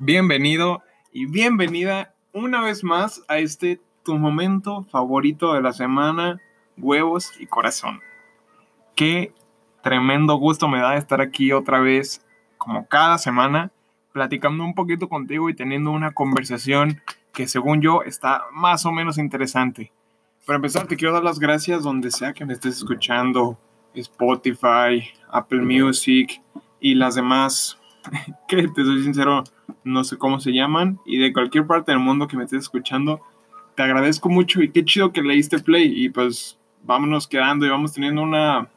bienvenido y bienvenida una vez más a este tu momento favorito de la semana, huevos y corazón. Qué tremendo gusto me da estar aquí otra vez, como cada semana, platicando un poquito contigo y teniendo una conversación que según yo está más o menos interesante. Para empezar, te quiero dar las gracias donde sea que me estés escuchando, Spotify, Apple Music y las demás, que te soy sincero, no sé cómo se llaman, y de cualquier parte del mundo que me estés escuchando, te agradezco mucho y qué chido que leíste play y pues vámonos quedando y vamos teniendo una,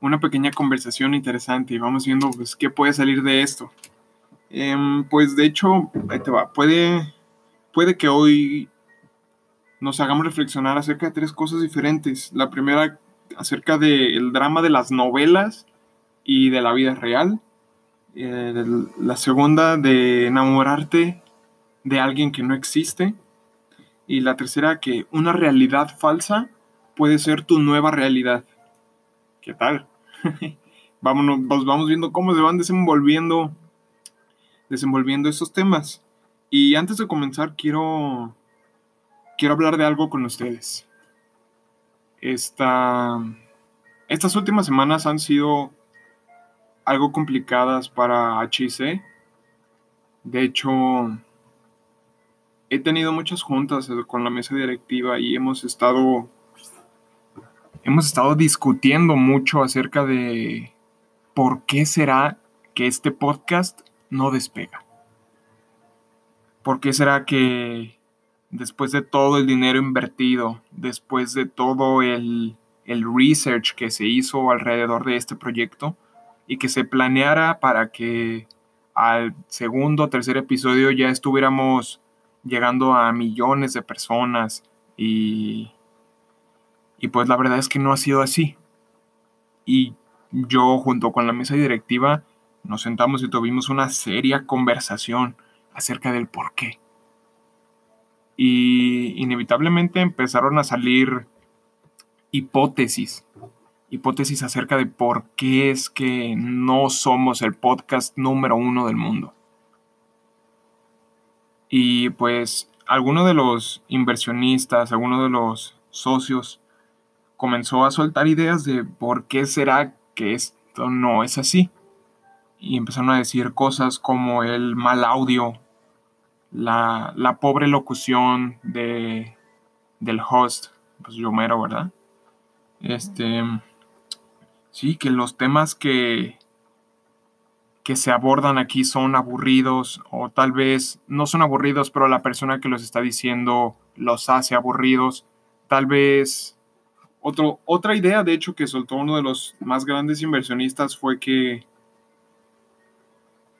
una pequeña conversación interesante y vamos viendo pues qué puede salir de esto. Em, pues de hecho, ahí te va, puede, puede que hoy nos hagamos reflexionar acerca de tres cosas diferentes. La primera, acerca del drama de las novelas y de la vida real la segunda de enamorarte de alguien que no existe. Y la tercera que una realidad falsa puede ser tu nueva realidad. ¿Qué tal? Vámonos, vamos viendo cómo se van desenvolviendo, desenvolviendo estos temas. Y antes de comenzar, quiero, quiero hablar de algo con ustedes. Esta, estas últimas semanas han sido algo complicadas para HIC. De hecho, he tenido muchas juntas con la mesa directiva y hemos estado hemos estado discutiendo mucho acerca de por qué será que este podcast no despega. ¿Por qué será que después de todo el dinero invertido, después de todo el, el research que se hizo alrededor de este proyecto, y que se planeara para que al segundo o tercer episodio ya estuviéramos llegando a millones de personas y, y pues la verdad es que no ha sido así. Y yo junto con la mesa directiva nos sentamos y tuvimos una seria conversación acerca del por qué. Y inevitablemente empezaron a salir hipótesis hipótesis acerca de por qué es que no somos el podcast número uno del mundo. Y pues alguno de los inversionistas, alguno de los socios comenzó a soltar ideas de por qué será que esto no es así. Y empezaron a decir cosas como el mal audio, la, la pobre locución de, del host, pues yo mero, ¿verdad? Este Sí, que los temas que, que se abordan aquí son aburridos o tal vez no son aburridos, pero la persona que los está diciendo los hace aburridos. Tal vez otra idea, de hecho, que soltó uno de los más grandes inversionistas fue que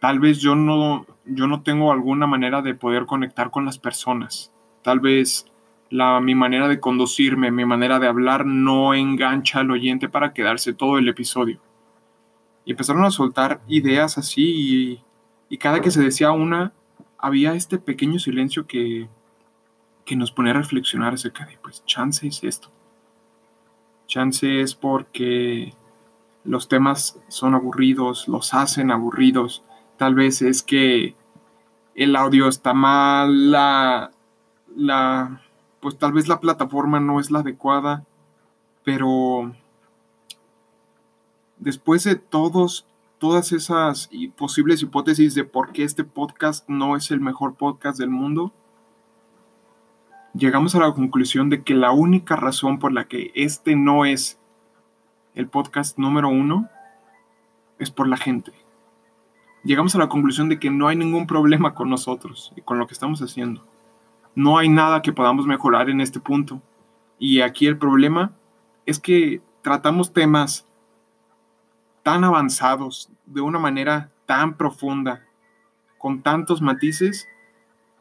tal vez yo no, yo no tengo alguna manera de poder conectar con las personas. Tal vez mi manera de conducirme, mi manera de hablar no engancha al oyente para quedarse todo el episodio. Y empezaron a soltar ideas así y, cada que se decía una, había este pequeño silencio que, que nos ponía a reflexionar acerca de, pues, chance es esto. Chance es porque los temas son aburridos, los hacen aburridos. Tal vez es que el audio está mal, la, la, pues tal vez la plataforma no es la adecuada, pero después de todos, todas esas posibles hipótesis de por qué este podcast no es el mejor podcast del mundo, llegamos a la conclusión de que la única razón por la que este no es el podcast número uno es por la gente. Llegamos a la conclusión de que no hay ningún problema con nosotros y con lo que estamos haciendo no hay nada que podamos mejorar en este punto. Y aquí el problema es que tratamos temas tan avanzados, de una manera tan profunda, con tantos matices,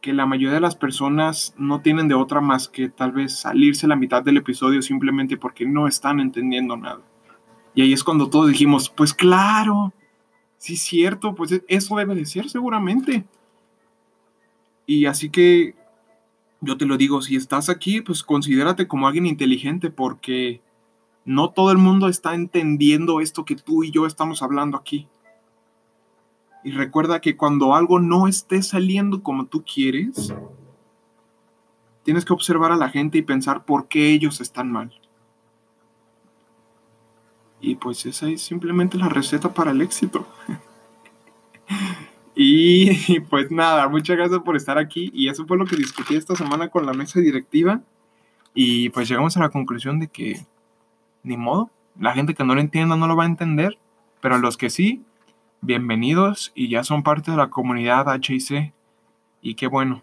que la mayoría de las personas no tienen de otra más que tal vez salirse la mitad del episodio simplemente porque no están entendiendo nada. Y ahí es cuando todos dijimos, pues claro, sí cierto, pues eso debe de ser seguramente. Y así que yo te lo digo, si estás aquí, pues considérate como alguien inteligente porque no todo el mundo está entendiendo esto que tú y yo estamos hablando aquí. Y recuerda que cuando algo no esté saliendo como tú quieres, tienes que observar a la gente y pensar por qué ellos están mal. Y pues esa es simplemente la receta para el éxito. y pues nada, muchas gracias por estar aquí. Y eso fue lo que discutí esta semana con la mesa directiva. Y pues llegamos a la conclusión de que ni modo, la gente que no lo entienda no lo va a entender, pero los que sí, bienvenidos y ya son parte de la comunidad HIC. Y qué bueno,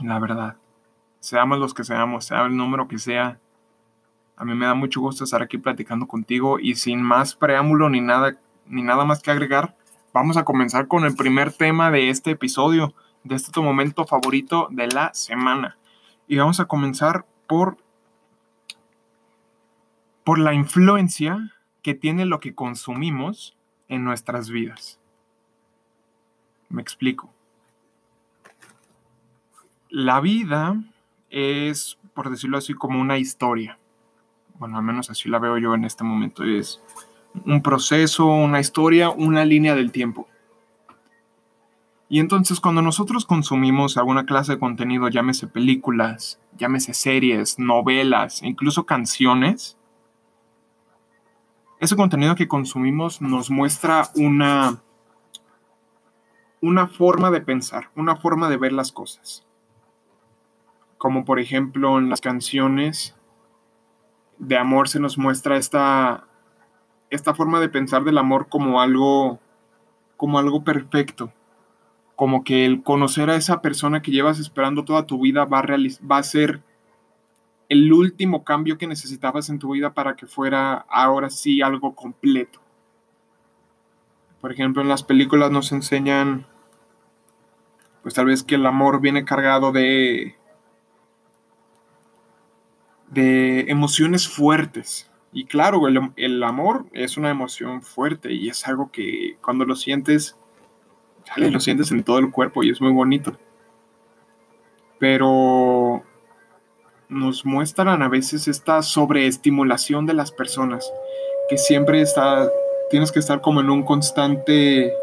la verdad. Seamos los que seamos, sea el número que sea, a mí me da mucho gusto estar aquí platicando contigo y sin más preámbulo ni nada, ni nada más que agregar, vamos a comenzar con el primer tema de este episodio, de este tu momento favorito de la semana. Y vamos a comenzar por, por la influencia que tiene lo que consumimos en nuestras vidas. Me explico. La vida es, por decirlo así, como una historia bueno, al menos así la veo yo en este momento, es un proceso, una historia, una línea del tiempo. Y entonces cuando nosotros consumimos alguna clase de contenido, llámese películas, llámese series, novelas, incluso canciones, ese contenido que consumimos nos muestra una, una forma de pensar, una forma de ver las cosas. Como por ejemplo en las canciones de amor se nos muestra esta, esta forma de pensar del amor como algo, como algo perfecto. Como que el conocer a esa persona que llevas esperando toda tu vida va a, ser el último cambio que necesitabas en tu vida para que fuera ahora sí algo completo. Por ejemplo, en las películas nos enseñan, pues tal vez que el amor viene cargado de de emociones fuertes. Y claro, el, amor es una emoción fuerte y es algo que cuando lo sientes, lo sientes en todo el cuerpo y es muy bonito. Pero nos muestran a veces esta sobreestimulación de las personas, que siempre está, tienes que estar como en un constante,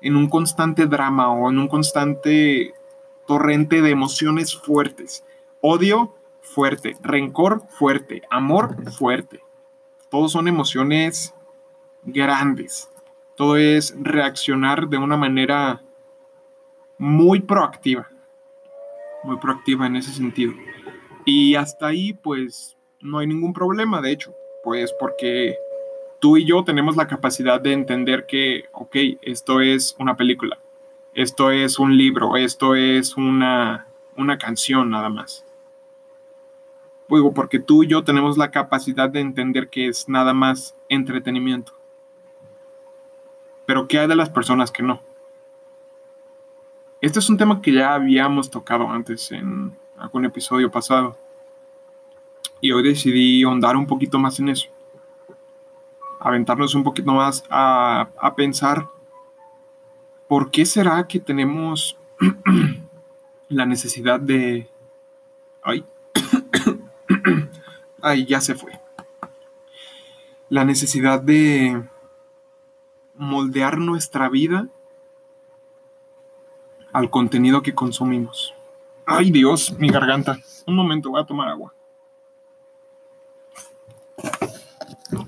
en un constante drama o en un constante torrente de emociones fuertes. Odio fuerte, rencor fuerte, amor fuerte. Todos son emociones grandes. Todo es reaccionar de una manera muy proactiva. Muy proactiva en ese sentido. Y hasta ahí, pues, no hay ningún problema, de hecho. Pues porque tú y yo tenemos la capacidad de entender que, ok, esto es una película, esto es un libro, esto es una, una canción nada más porque tú y yo tenemos la capacidad de entender que es nada más entretenimiento. Pero ¿qué hay de las personas que no? Este es un tema que ya habíamos tocado antes en algún episodio pasado. Y hoy decidí ahondar un poquito más en eso. Aventarnos un poquito más a, a pensar por qué será que tenemos la necesidad de... Ay, Ahí ya se fue. La necesidad de moldear nuestra vida al contenido que consumimos. Ay Dios, mi garganta. Un momento, voy a tomar agua.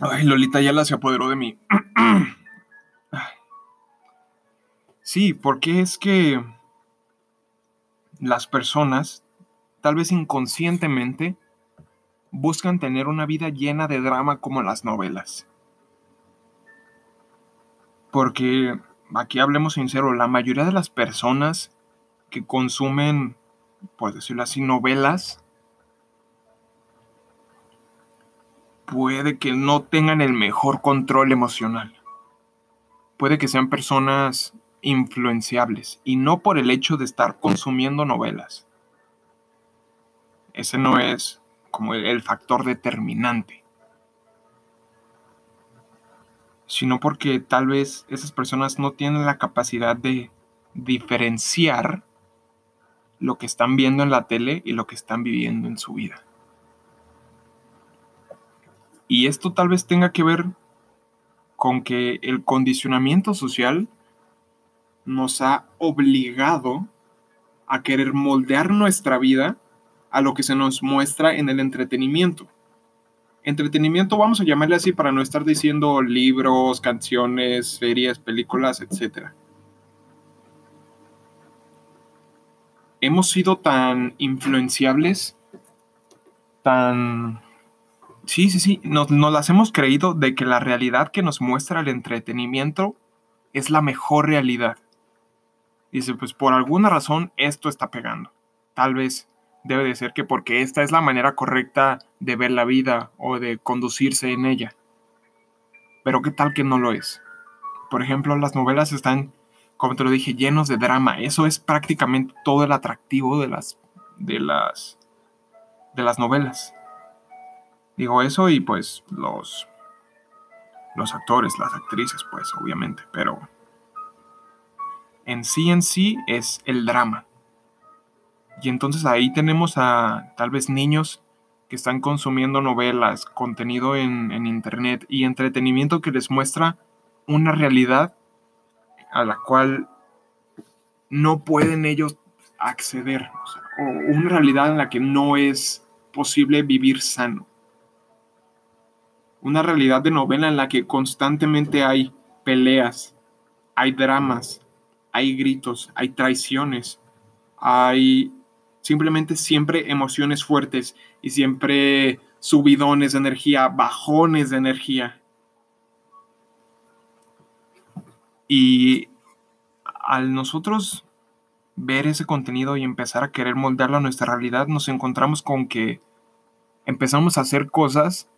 Ay, Lolita ya la se apoderó de mí. Sí, porque es que las personas, tal vez inconscientemente, buscan tener una vida llena de drama como las novelas. Porque, aquí hablemos sincero, la mayoría de las personas que consumen, por decirlo así, novelas, puede que no tengan el mejor control emocional. Puede que sean personas influenciables y no por el hecho de estar consumiendo novelas. Ese no es como el, factor determinante, sino porque tal vez esas personas no tienen la capacidad de diferenciar lo que están viendo en la tele y lo que están viviendo en su vida. Y esto tal vez tenga que ver con que el condicionamiento social nos ha obligado a querer moldear nuestra vida a lo que se nos muestra en el entretenimiento. Entretenimiento vamos a llamarle así para no estar diciendo libros, canciones, series, películas, etc. Hemos sido tan influenciables, tan... Sí, sí, sí, nos, nos las hemos creído de que la realidad que nos muestra el entretenimiento es la mejor realidad. Dice, pues por alguna razón esto está pegando. Tal vez debe de ser que porque esta es la manera correcta de ver la vida o de conducirse en ella. Pero qué tal que no lo es. Por ejemplo, las novelas están, como te lo dije, llenos de drama. Eso es prácticamente todo el atractivo de las de las de las novelas. Digo eso y pues los los actores, las actrices, pues obviamente, pero en sí en sí es el drama. Y entonces ahí tenemos a tal vez niños que están consumiendo novelas, contenido en, internet y entretenimiento que les muestra una realidad a la cual no pueden ellos acceder, o, o una realidad en la que no es posible vivir sano. Una realidad de novela en la que constantemente hay peleas, hay dramas, hay gritos, hay traiciones, hay simplemente siempre emociones fuertes y siempre subidones de energía, bajones de energía. Y al nosotros ver ese contenido y empezar a querer moldearlo a nuestra realidad, nos encontramos con que empezamos a hacer cosas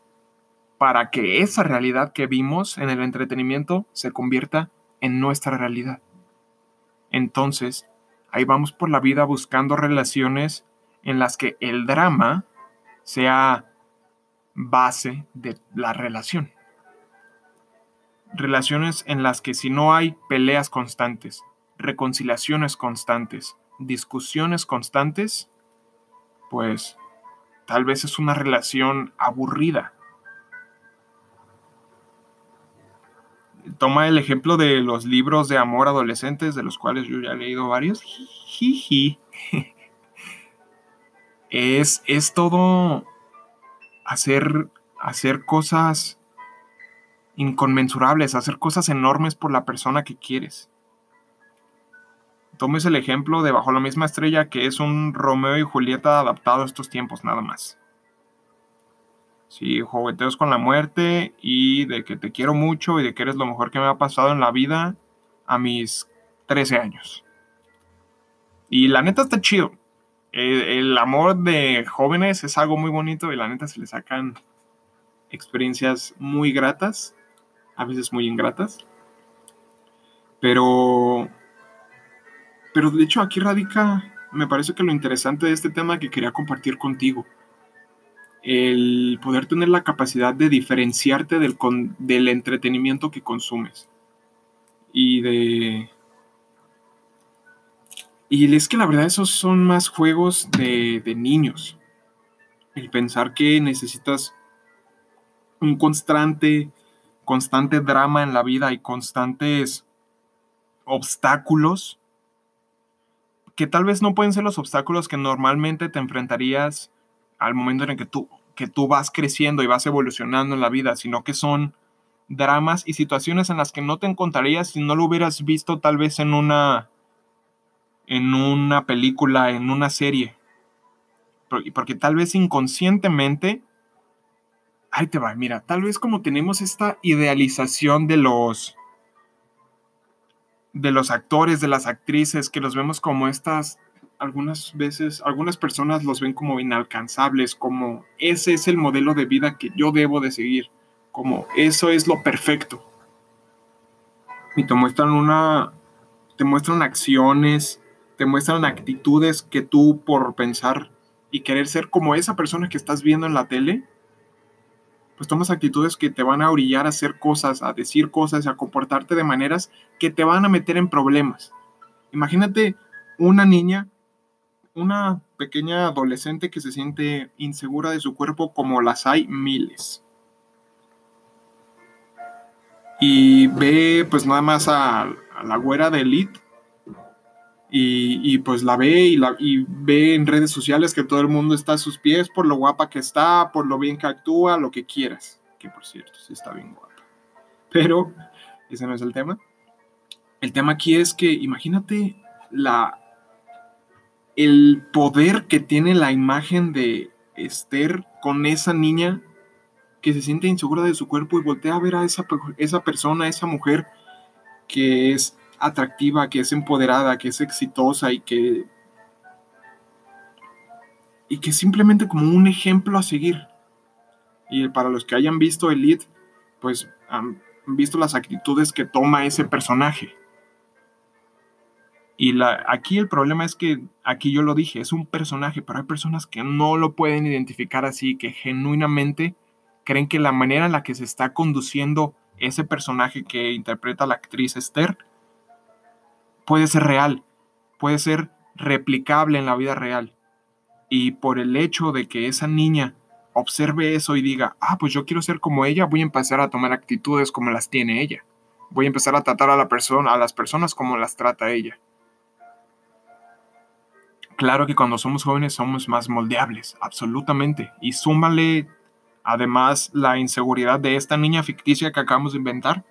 para que esa realidad que vimos en el entretenimiento se convierta en nuestra realidad. Entonces, ahí vamos por la vida buscando relaciones en las que el drama sea base de la relación. Relaciones en las que si no hay peleas constantes, reconciliaciones constantes, discusiones constantes, pues tal vez es una relación aburrida. Toma el ejemplo de los libros de amor adolescentes, de los cuales yo ya he leído varios. Es, es todo hacer, hacer cosas inconmensurables, hacer cosas enormes por la persona que quieres. Tomes el ejemplo de Bajo la misma estrella, que es un Romeo y Julieta adaptado a estos tiempos nada más. Sí, jugueteos con la muerte y de que te quiero mucho y de que eres lo mejor que me ha pasado en la vida a mis 13 años. Y la neta está chido. El, amor de jóvenes es algo muy bonito y la neta se le sacan experiencias muy gratas, a veces muy ingratas. Pero, pero de hecho aquí radica, me parece que lo interesante de este tema que quería compartir contigo el poder tener la capacidad de diferenciarte del, del entretenimiento que consumes. Y de... Y es que la verdad esos son más juegos de, de niños. El pensar que necesitas un constante, constante drama en la vida y constantes obstáculos que tal vez no pueden ser los obstáculos que normalmente te enfrentarías al momento en el que tú, que tú vas creciendo y vas evolucionando en la vida, sino que son dramas y situaciones en las que no te encontrarías si no lo hubieras visto tal vez en una en una película, en una serie. Porque, porque tal vez inconscientemente ahí te va, mira, tal vez como tenemos esta idealización de los de los actores, de las actrices, que los vemos como estas algunas veces, algunas personas los ven como inalcanzables, como ese es el modelo de vida que yo debo de seguir, como eso es lo perfecto. Y te muestran una, te muestran acciones, te muestran actitudes que tú por pensar y querer ser como esa persona que estás viendo en la tele, pues tomas actitudes que te van a orillar a hacer cosas, a decir cosas, a comportarte de maneras que te van a meter en problemas. Imagínate una niña una pequeña adolescente que se siente insegura de su cuerpo como las hay miles. Y ve pues nada más a, la güera de Elite Y, pues la ve y, la, y ve en redes sociales que todo el mundo está a sus pies por lo guapa que está, por lo bien que actúa, lo que quieras. Que por cierto, sí está bien guapa. Pero ese no es el tema. El tema aquí es que imagínate la, el poder que tiene la imagen de Esther con esa niña que se siente insegura de su cuerpo y voltea a ver a esa, esa persona, esa mujer que es atractiva, que es empoderada, que es exitosa y que y que simplemente como un ejemplo a seguir. Y para los que hayan visto Elite, pues han visto las actitudes que toma ese personaje. Y la, aquí el problema es que, aquí yo lo dije, es un personaje, pero hay personas que no lo pueden identificar así, que genuinamente creen que la manera en la que se está conduciendo ese personaje que interpreta la actriz Esther puede ser real, puede ser replicable en la vida real. Y por el hecho de que esa niña observe eso y diga, ah, pues yo quiero ser como ella, voy a empezar a tomar actitudes como las tiene ella. Voy a empezar a tratar a, la persona, a las personas como las trata ella. Claro que cuando somos jóvenes somos más moldeables, absolutamente. Y súmale además la inseguridad de esta niña ficticia que acabamos de inventar.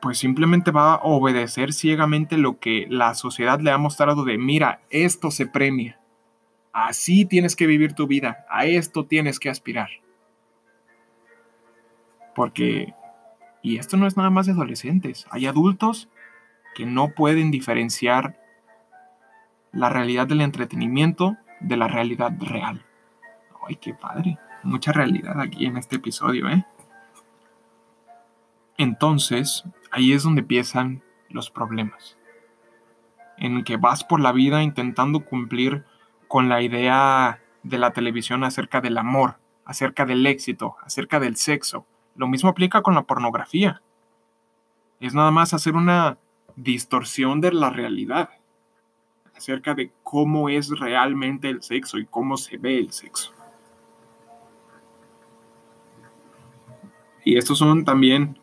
Pues simplemente va a obedecer ciegamente lo que la sociedad le ha mostrado de, mira, esto se premia. Así tienes que vivir tu vida, a esto tienes que aspirar. Porque, y esto no es nada más de adolescentes, hay adultos que no pueden diferenciar la realidad del entretenimiento de la realidad real. ¡Ay, qué padre! Mucha realidad aquí en este episodio, ¿eh? Entonces, ahí es donde empiezan los problemas. En que vas por la vida intentando cumplir con la idea de la televisión acerca del amor, acerca del éxito, acerca del sexo. Lo mismo aplica con la pornografía. Es nada más hacer una distorsión de la realidad acerca de cómo es realmente el sexo y cómo se ve el sexo. Y estos son también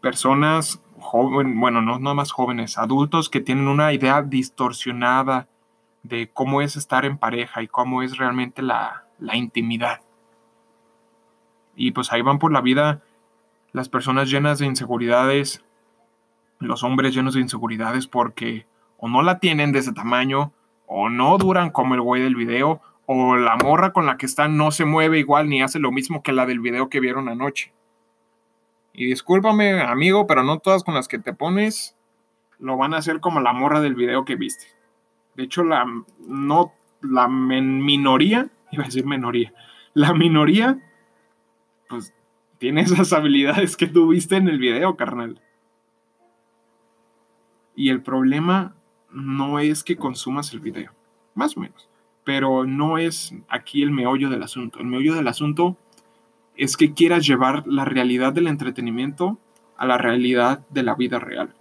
personas jóvenes, bueno, no más jóvenes, adultos que tienen una idea distorsionada de cómo es estar en pareja y cómo es realmente la, la intimidad. Y pues ahí van por la vida las personas llenas de inseguridades, los hombres llenos de inseguridades porque o no la tienen de ese tamaño, o no duran como el güey del video, o la morra con la que están no se mueve igual ni hace lo mismo que la del video que vieron anoche. Y discúlpame, amigo, pero no todas con las que te pones lo van a hacer como la morra del video que viste. De hecho, la no la minoría, iba a decir minoría, la minoría pues tiene esas habilidades que tú viste en el video, carnal. Y el problema no es que consumas el video, más o menos, pero no es aquí el meollo del asunto. El meollo del asunto es que quieras llevar la realidad del entretenimiento a la realidad de la vida real.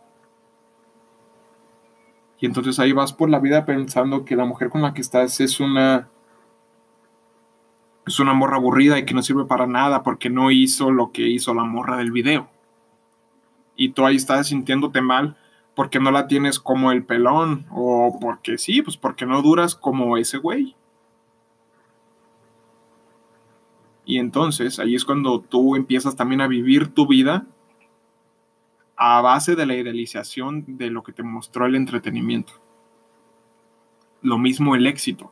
Y entonces ahí vas por la vida pensando que la mujer con la que estás es una es una morra aburrida y que no sirve para nada porque no hizo lo que hizo la morra del video. Y tú ahí estás sintiéndote mal porque no la tienes como el pelón o porque sí, pues porque no duras como ese güey. Y entonces ahí es cuando tú empiezas también a vivir tu vida a base de la idealización de lo que te mostró el entretenimiento. Lo mismo el éxito.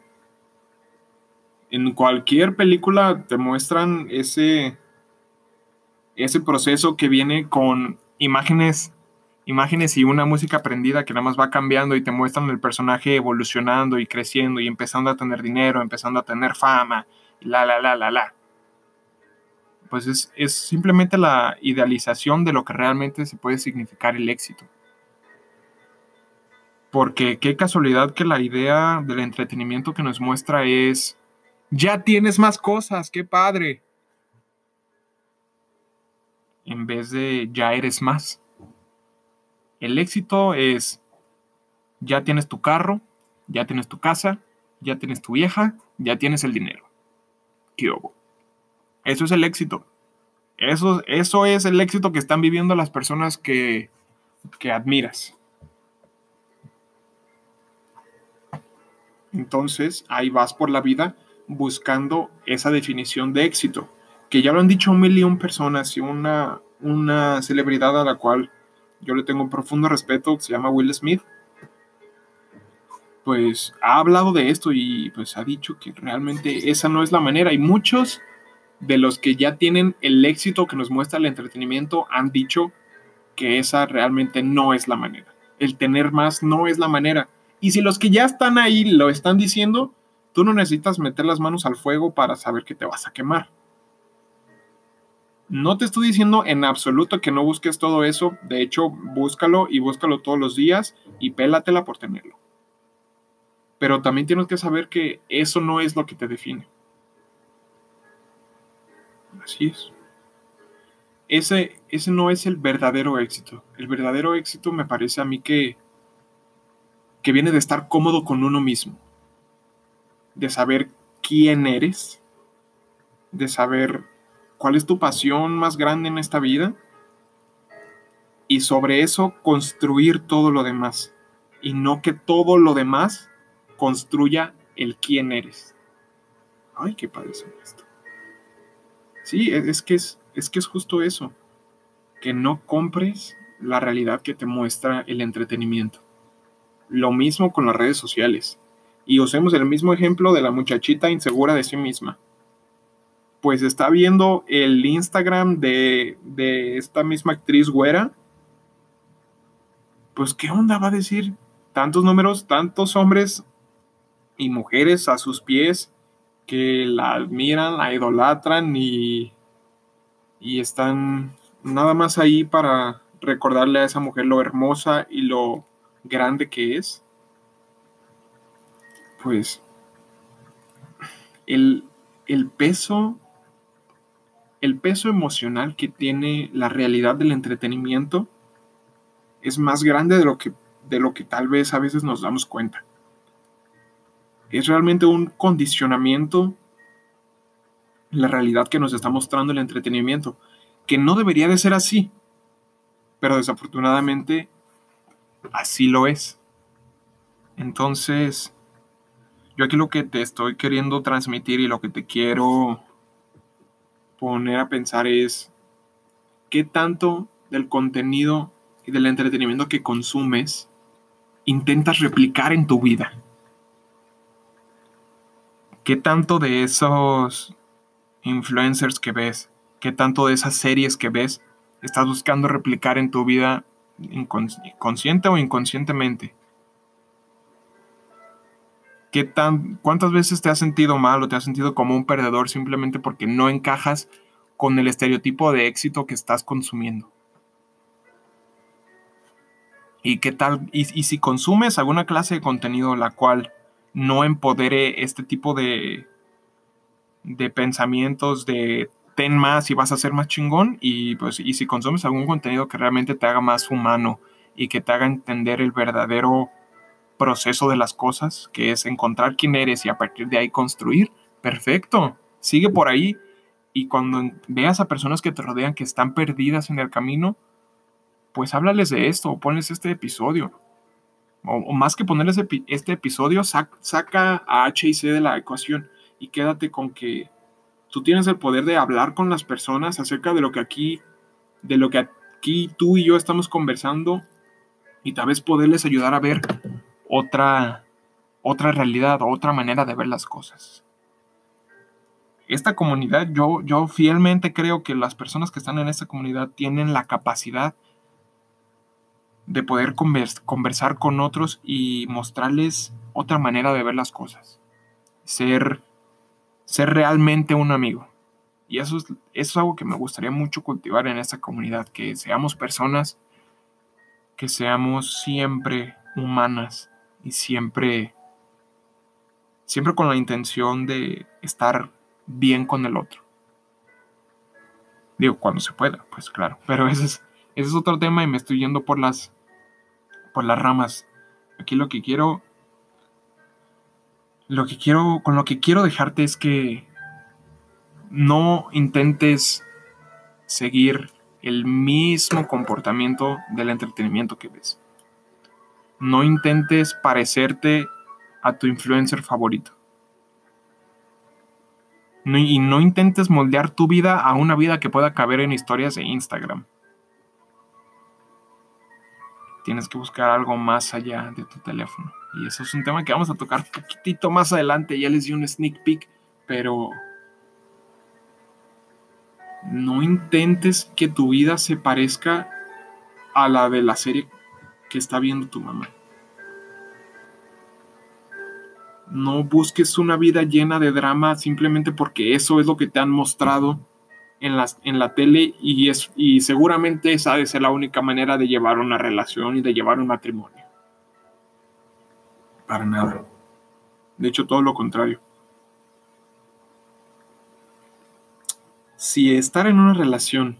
En cualquier película te muestran ese, ese proceso que viene con imágenes imágenes y una música prendida que nada más va cambiando y te muestran el personaje evolucionando y creciendo y empezando a tener dinero, empezando a tener fama, la, la, la, la, la. Pues es, es simplemente la idealización de lo que realmente se puede significar el éxito. Porque qué casualidad que la idea del entretenimiento que nos muestra es, ya tienes más cosas, qué padre. En vez de ya eres más. El éxito es, ya tienes tu carro, ya tienes tu casa, ya tienes tu vieja, ya tienes el dinero. ¿Qué? Eso es el éxito. Eso, eso es el éxito que están viviendo las personas que, que admiras. Entonces, ahí vas por la vida buscando esa definición de éxito, que ya lo han dicho un millón personas y una, una celebridad a la cual yo le tengo un profundo respeto, se llama Will Smith, pues ha hablado de esto y pues ha dicho que realmente esa no es la manera. Y muchos de los que ya tienen el éxito que nos muestra el entretenimiento han dicho que esa realmente no es la manera. El tener más no es la manera. Y si los que ya están ahí lo están diciendo, tú no necesitas meter las manos al fuego para saber que te vas a quemar. No te estoy diciendo en absoluto que no busques todo eso. De hecho, búscalo y búscalo todos los días y pélatela por tenerlo. Pero también tienes que saber que eso no es lo que te define. Así es. Ese, ese no es el verdadero éxito. El verdadero éxito me parece a mí que, que viene de estar cómodo con uno mismo. De saber quién eres. De saber cuál es tu pasión más grande en esta vida. Y sobre eso construir todo lo demás. Y no que todo lo demás construya el quién eres. Ay, qué padre esto. Sí, es que es, es que es justo eso. Que no compres la realidad que te muestra el entretenimiento. Lo mismo con las redes sociales. Y usemos el mismo ejemplo de la muchachita insegura de sí misma. Pues está viendo el Instagram de, de esta misma actriz güera. Pues, ¿qué onda va a decir? Tantos números, tantos hombres y mujeres a sus pies que la admiran, la idolatran y, y están nada más ahí para recordarle a esa mujer lo hermosa y lo grande que es. Pues el, el peso el peso emocional que tiene la realidad del entretenimiento es más grande de lo que, de lo que tal vez a veces nos damos cuenta es realmente un condicionamiento la realidad que nos está mostrando el entretenimiento, que no debería de ser así, pero desafortunadamente así lo es. Entonces, yo aquí lo que te estoy queriendo transmitir y lo que te quiero poner a pensar es qué tanto del contenido y del entretenimiento que consumes intentas replicar en tu vida. ¿Qué tanto de esos influencers que ves, qué tanto de esas series que ves, estás buscando replicar en tu vida consciente o inconscientemente? ¿Qué tan, ¿Cuántas veces te has sentido mal o te has sentido como un perdedor simplemente porque no encajas con el estereotipo de éxito que estás consumiendo? ¿Y qué tal? Y, si consumes alguna clase de contenido la cual no empodere este tipo de, de pensamientos de ten más y vas a ser más chingón y pues y si consumes algún contenido que realmente te haga más humano y que te haga entender el verdadero proceso de las cosas, que es encontrar quién eres y a partir de ahí construir, perfecto, sigue por ahí. Y cuando veas a personas que te rodean que están perdidas en el camino, pues háblales de esto o ponles este episodio. O, más que ponerles este episodio, saca a H y C de la ecuación y quédate con que tú tienes el poder de hablar con las personas acerca de lo que aquí, de lo que aquí tú y yo estamos conversando y tal vez poderles ayudar a ver otra, otra realidad, otra manera de ver las cosas. Esta comunidad, yo, yo fielmente creo que las personas que están en esta comunidad tienen la capacidad de poder conversar con otros y mostrarles otra manera de ver las cosas. Ser, ser realmente un amigo. Y eso es, eso es algo que me gustaría mucho cultivar en esta comunidad, que seamos personas, que seamos siempre humanas y siempre, siempre con la intención de estar bien con el otro. Digo, cuando se pueda, pues claro. Pero ese es, ese es otro tema y me estoy yendo por las, por las ramas. Aquí lo que quiero, lo que quiero, con lo que quiero dejarte es que no intentes seguir el mismo comportamiento del entretenimiento que ves. No intentes parecerte a tu influencer favorito. y no intentes moldear tu vida a una vida que pueda caber en historias de Instagram. Tienes que buscar algo más allá de tu teléfono. Y eso es un tema que vamos a tocar un poquitito más adelante. Ya les di un sneak peek, pero no intentes que tu vida se parezca a la de la serie que está viendo tu mamá. No busques una vida llena de drama simplemente porque eso es lo que te han mostrado en, en la tele y, es, y seguramente esa ser la única manera de llevar una relación y de llevar un matrimonio. Para nada. De hecho, todo lo contrario. Si estar en una relación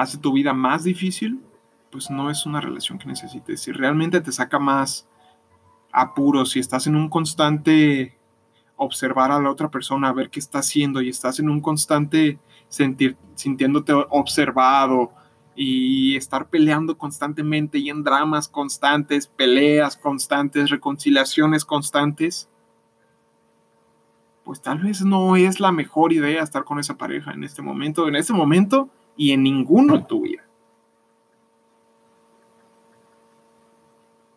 hace tu vida más difícil, pues no es una relación que necesites. Si realmente te saca más apuros, si estás en un constante observar a la otra persona, ver qué está haciendo y estás en un constante sentir, sintiéndote observado y estar peleando constantemente y en dramas constantes, peleas constantes, reconciliaciones constantes, pues tal vez no es la mejor idea estar con esa pareja en este momento, en este momento y en ninguno de tu vida.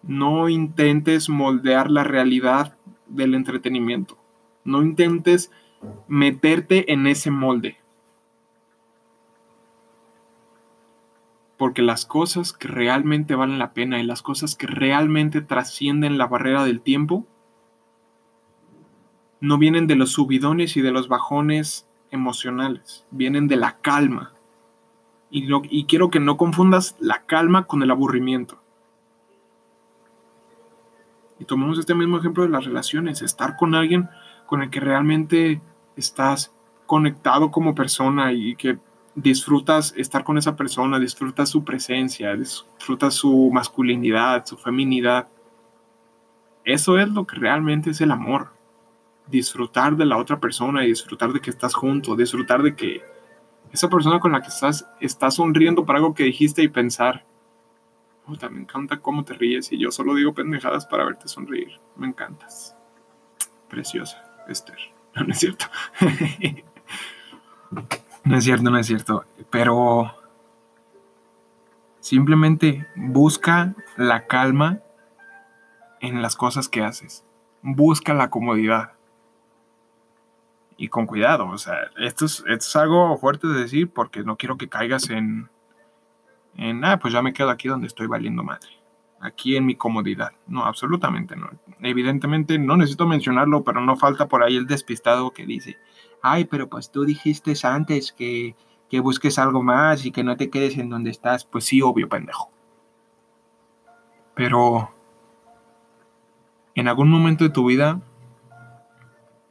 No intentes moldear la realidad del entretenimiento. No intentes meterte en ese molde. Porque las cosas que realmente valen la pena y las cosas que realmente trascienden la barrera del tiempo no vienen de los subidones y de los bajones emocionales, vienen de la calma. Y, quiero que no confundas la calma con el aburrimiento. Y tomemos este mismo ejemplo de las relaciones, estar con alguien con el que realmente estás conectado como persona y que disfrutas estar con esa persona, disfrutas su presencia, disfrutas su masculinidad, su feminidad. Eso es lo que realmente es el amor. Disfrutar de la otra persona y disfrutar de que estás junto, disfrutar de que esa persona con la que estás está sonriendo por algo que dijiste y pensar, me encanta cómo te ríes y yo solo digo pendejadas para verte sonreír. Me encantas. Preciosa, Esther. No, no es cierto. no es cierto, no es cierto. Pero simplemente busca la calma en las cosas que haces. Busca la comodidad. Y con cuidado, o sea, esto es, esto es algo fuerte de decir porque no quiero que caigas en, en, ah, pues ya me quedo aquí donde estoy valiendo madre, aquí en mi comodidad. No, absolutamente no. Evidentemente no necesito mencionarlo, pero no falta por ahí el despistado que dice, ay, pero pues tú dijiste antes que, que busques algo más y que no te quedes en donde estás. Pues sí, obvio, pendejo. Pero en algún momento de tu vida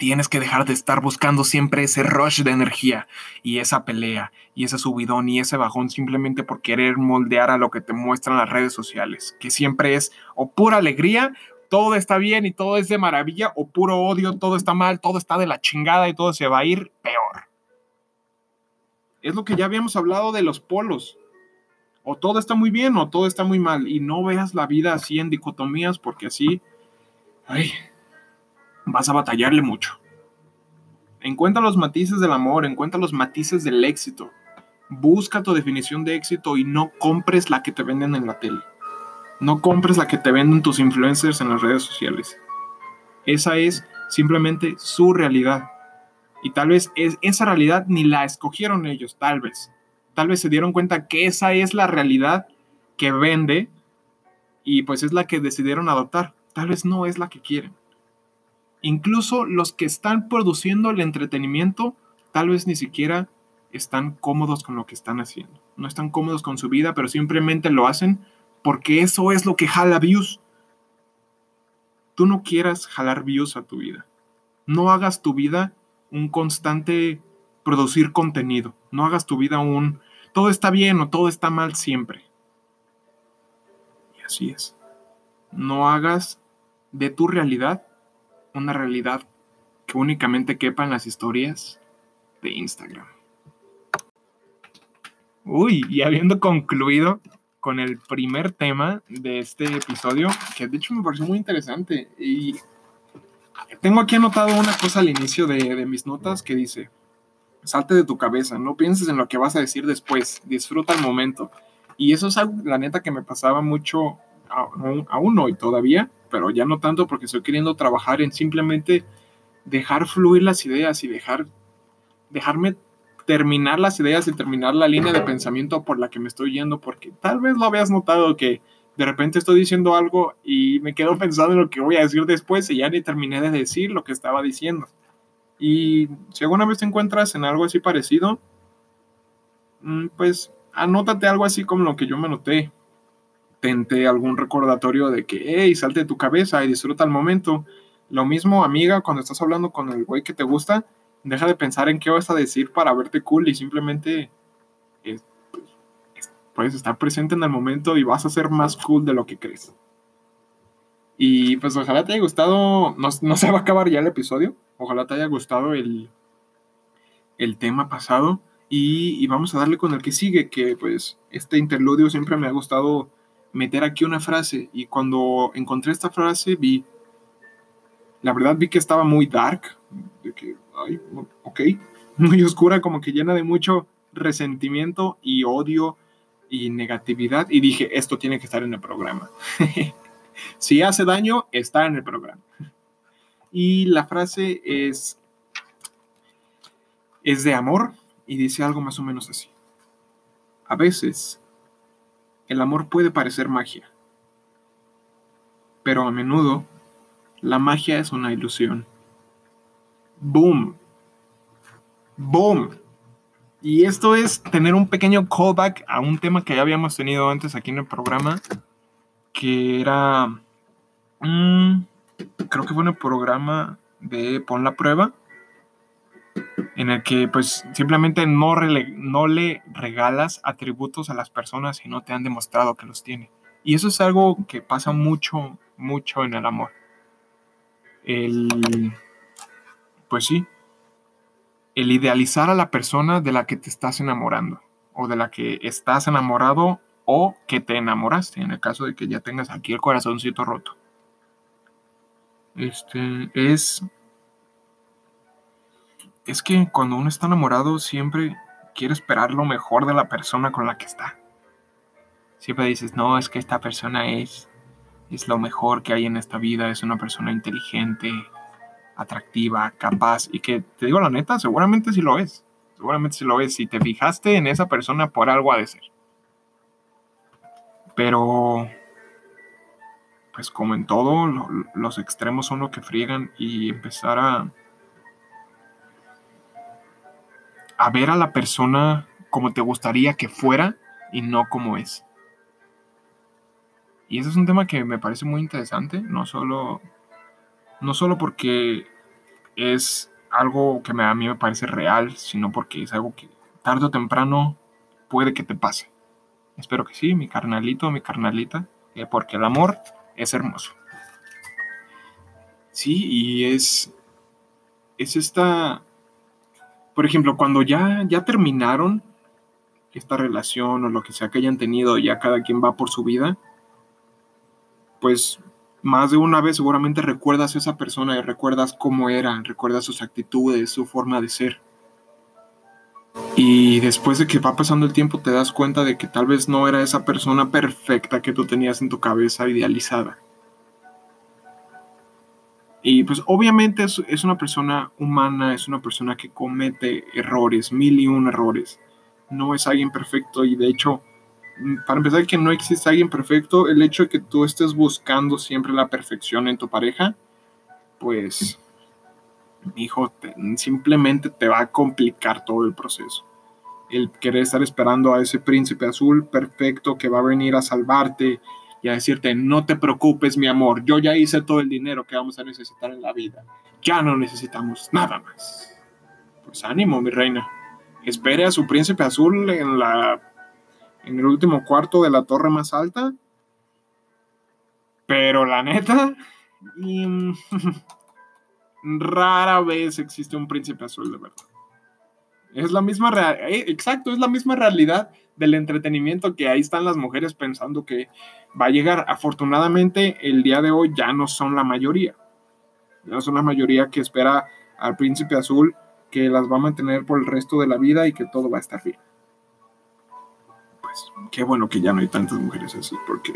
Tienes que dejar de estar buscando siempre ese rush de energía y esa pelea y ese subidón y ese bajón simplemente por querer moldear a lo que te muestran las redes sociales, que siempre es o pura alegría, todo está bien y todo es de maravilla, o puro odio, todo está mal, todo está de la chingada y todo se va a ir peor. Es lo que ya habíamos hablado de los polos. O todo está muy bien o todo está muy mal. Y no veas la vida así en dicotomías porque así... Ay, vas a batallarle mucho. Encuentra los matices del amor, encuentra los matices del éxito. Busca tu definición de éxito y no compres la que te venden en la tele. No compres la que te venden tus influencers en las redes sociales. Esa es simplemente su realidad. Y tal vez es, esa realidad ni la escogieron ellos, tal vez. Tal vez se dieron cuenta que esa es la realidad que vende y pues es la que decidieron adoptar. Tal vez no es la que quieren. Incluso los que están produciendo el entretenimiento tal vez ni siquiera están cómodos con lo que están haciendo. No están cómodos con su vida, pero simplemente lo hacen porque eso es lo que jala views. Tú no quieras jalar views a tu vida. No hagas tu vida un constante producir contenido. No hagas tu vida un todo está bien o todo está mal siempre. Y así es. No hagas de tu realidad una realidad que únicamente quepa en las historias de Instagram. Uy, y habiendo concluido con el primer tema de este episodio, que de hecho me pareció muy interesante. Y tengo aquí anotado una cosa al inicio de, mis notas que dice, salte de tu cabeza, no pienses en lo que vas a decir después, disfruta el momento. Y eso es algo, la neta, que me pasaba mucho aún hoy todavía, pero ya no tanto porque estoy queriendo trabajar en simplemente dejar fluir las ideas y dejar, dejarme terminar las ideas y terminar la línea de pensamiento por la que me estoy yendo, porque tal vez lo habías notado que de repente estoy diciendo algo y me quedo pensando en lo que voy a decir después y ya ni terminé de decir lo que estaba diciendo. Y si alguna vez te encuentras en algo así parecido, mm, pues anótate algo así como lo que yo me noté. Tente algún recordatorio de que, hey, salte de tu cabeza y disfruta el momento. Lo mismo, amiga, cuando estás hablando con el güey que te gusta, deja de pensar en qué vas a decir para verte cool y simplemente eh, pues, puedes estar presente en el momento y vas a ser más cool de lo que crees. Y pues ojalá te haya gustado, no, no se va a acabar ya el episodio, Ojalá te haya gustado el, el tema pasado. Y, vamos a darle con el que sigue, que pues este interludio siempre me ha gustado meter aquí una frase. Y cuando encontré esta frase vi, la verdad vi que estaba muy dark, de que, ay, ok, muy oscura, como que llena de mucho resentimiento y odio y negatividad. Y dije, esto tiene que estar en el programa. si hace daño, está en el programa. Y la frase es, es de amor y dice algo más o menos así. A veces, el amor puede parecer magia, pero a menudo la magia es una ilusión. Boom. Boom. Y esto es tener un pequeño callback a un tema que ya habíamos tenido antes aquí en el programa, que era... Mm, creo que fue en el programa de Pon la prueba, en el que pues simplemente no, no le regalas atributos a las personas si no te han demostrado que los tiene. Y eso es algo que pasa mucho, mucho en el amor. El, pues sí, el idealizar a la persona de la que te estás enamorando o de la que estás enamorado o que te enamoraste, en el caso de que ya tengas aquí el corazoncito roto. Este es. Es que cuando uno está enamorado siempre quiere esperar lo mejor de la persona con la que está. Siempre dices, no, es que esta persona es, es lo mejor que hay en esta vida, es una persona inteligente, atractiva, capaz, y que te digo la neta, seguramente sí lo es. Seguramente sí lo es. Si te fijaste en esa persona, por algo ha de ser. Pero pues como en todo, los extremos son lo que friegan y empezar a, a ver a la persona como te gustaría que fuera y no como es. Y ese es un tema que me parece muy interesante, no solo, no solo porque es algo que a mí me parece real, sino porque es algo que tarde o temprano puede que te pase. Espero que sí, mi carnalito, mi carnalita, eh, porque el amor es hermoso. Sí, y es, es esta, por ejemplo, cuando ya, ya terminaron esta relación o lo que sea que hayan tenido, ya cada quien va por su vida, pues más de una vez seguramente recuerdas a esa persona y recuerdas cómo era, recuerdas sus actitudes, su forma de ser. Y después de que va pasando el tiempo te das cuenta de que tal vez no era esa persona perfecta que tú tenías en tu cabeza idealizada. Y pues obviamente es, una persona humana, es una persona que comete errores, mil y un errores. No es alguien perfecto y de hecho, para empezar que no existe alguien perfecto, el hecho de que tú estés buscando siempre la perfección en tu pareja, pues hijo, simplemente te va a complicar todo el proceso. El querer estar esperando a ese príncipe azul perfecto que va a venir a salvarte y a decirte, no te preocupes, mi amor, yo ya hice todo el dinero que vamos a necesitar en la vida. Ya no necesitamos nada más. Pues ánimo, mi reina. Espere a su príncipe azul en la en el último cuarto de la torre más alta. Pero la neta, rara vez existe un príncipe azul de verdad. Es la misma realidad, exacto, es la misma realidad del entretenimiento que ahí están las mujeres pensando que va a llegar. Afortunadamente, el día de hoy ya no son la mayoría. Ya no son la mayoría que espera al príncipe azul que las va a mantener por el resto de la vida y que todo va a estar bien. Pues qué bueno que ya no hay tantas mujeres así, porque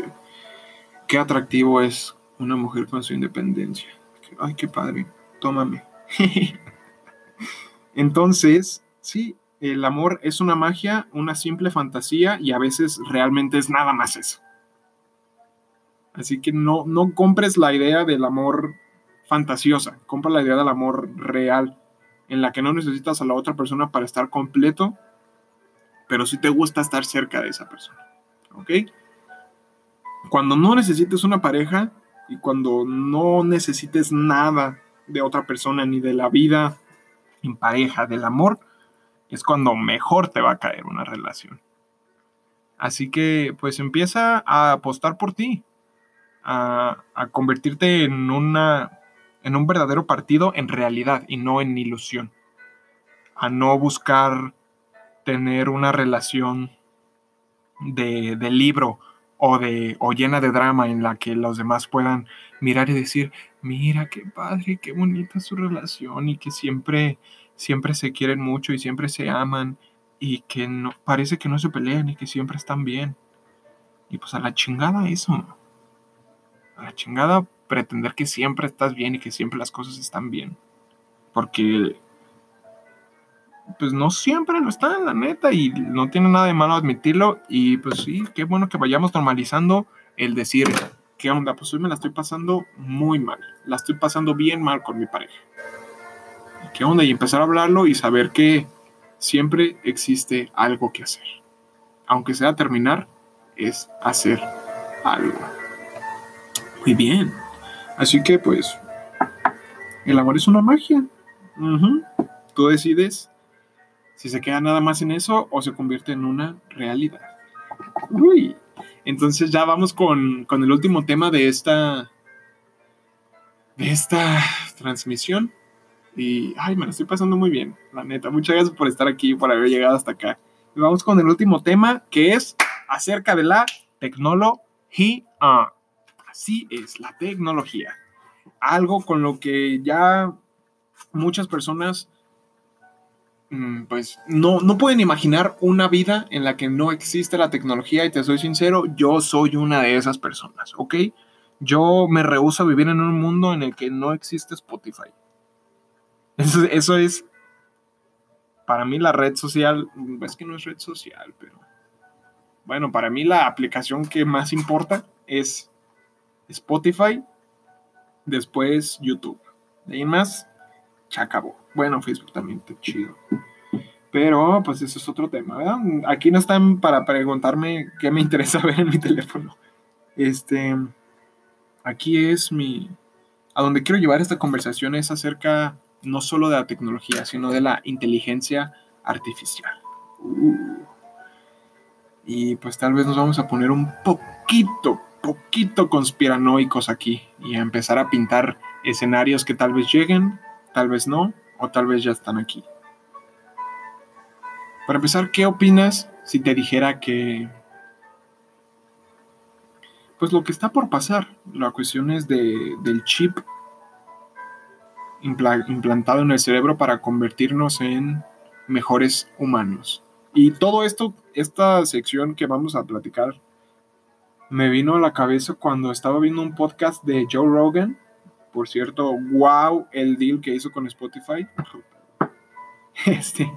qué atractivo es una mujer con su independencia. Ay, qué padre, tómame. Entonces, sí, el amor es una magia, una simple fantasía y a veces realmente es nada más eso. Así que no, no compres la idea del amor fantasiosa, compra la idea del amor real, en la que no necesitas a la otra persona para estar completo, pero sí te gusta estar cerca de esa persona. ¿Ok? Cuando no necesites una pareja y cuando no necesites nada de otra persona ni de la vida en pareja, del amor, es cuando mejor te va a caer una relación. Así que pues empieza a apostar por ti, a, convertirte en, una, en un verdadero partido en realidad y no en ilusión. A no buscar tener una relación de, de libro o, de, o llena de drama en la que los demás puedan mirar y decir, mira qué padre, qué bonita su relación y que siempre siempre se quieren mucho y siempre se aman y que no, parece que no se pelean y que siempre están bien. Y pues a la chingada eso. A la chingada pretender que siempre estás bien y que siempre las cosas están bien. Porque pues no siempre lo están, la neta, y no tiene nada de malo admitirlo. Y pues sí, qué bueno que vayamos normalizando el decir, ¿qué onda? Pues hoy me la estoy pasando muy mal. La estoy pasando bien mal con mi pareja. ¿Qué onda? Y empezar a hablarlo y saber que siempre existe algo que hacer. Aunque sea terminar, es hacer algo. Muy bien. Así que pues, el amor es una magia. Tú decides si se queda nada más en eso o se convierte en una realidad. Uy. Entonces ya vamos con, con el último tema de esta, de esta transmisión. Y, ay, me lo estoy pasando muy bien, la neta. Muchas gracias por estar aquí, por haber llegado hasta acá. Y vamos con el último tema, que es acerca de la tecnología. Así es, la tecnología. Algo con lo que ya muchas personas mm, pues no, no pueden imaginar una vida en la que no existe la tecnología y te soy sincero, yo soy una de esas personas, ¿ok? Yo me rehúso a vivir en un mundo en el que no existe Spotify. Eso, es, para mí la red social, es que no es red social, pero bueno, para mí la aplicación que más importa es Spotify, después YouTube. De ahí más, se acabó. Bueno, Facebook también está chido. Pero, pues eso es otro tema, ¿verdad? Aquí no están para preguntarme qué me interesa ver en mi teléfono. Este, aquí es mi... A donde quiero llevar esta conversación es acerca no solo de la tecnología, sino de la inteligencia artificial. Uh. Y pues tal vez nos vamos a poner un poquito, poquito conspiranoicos aquí y a empezar a pintar escenarios que tal vez lleguen, tal vez no, o tal vez ya están aquí. Para empezar, ¿qué opinas si te dijera que pues lo que está por pasar, la cuestión es de, del chip implantado en el cerebro para convertirnos en mejores humanos. Y todo esto, esta sección que vamos a platicar, me vino a la cabeza cuando estaba viendo un podcast de Joe Rogan. Por cierto, wow, el deal que hizo con Spotify. Este.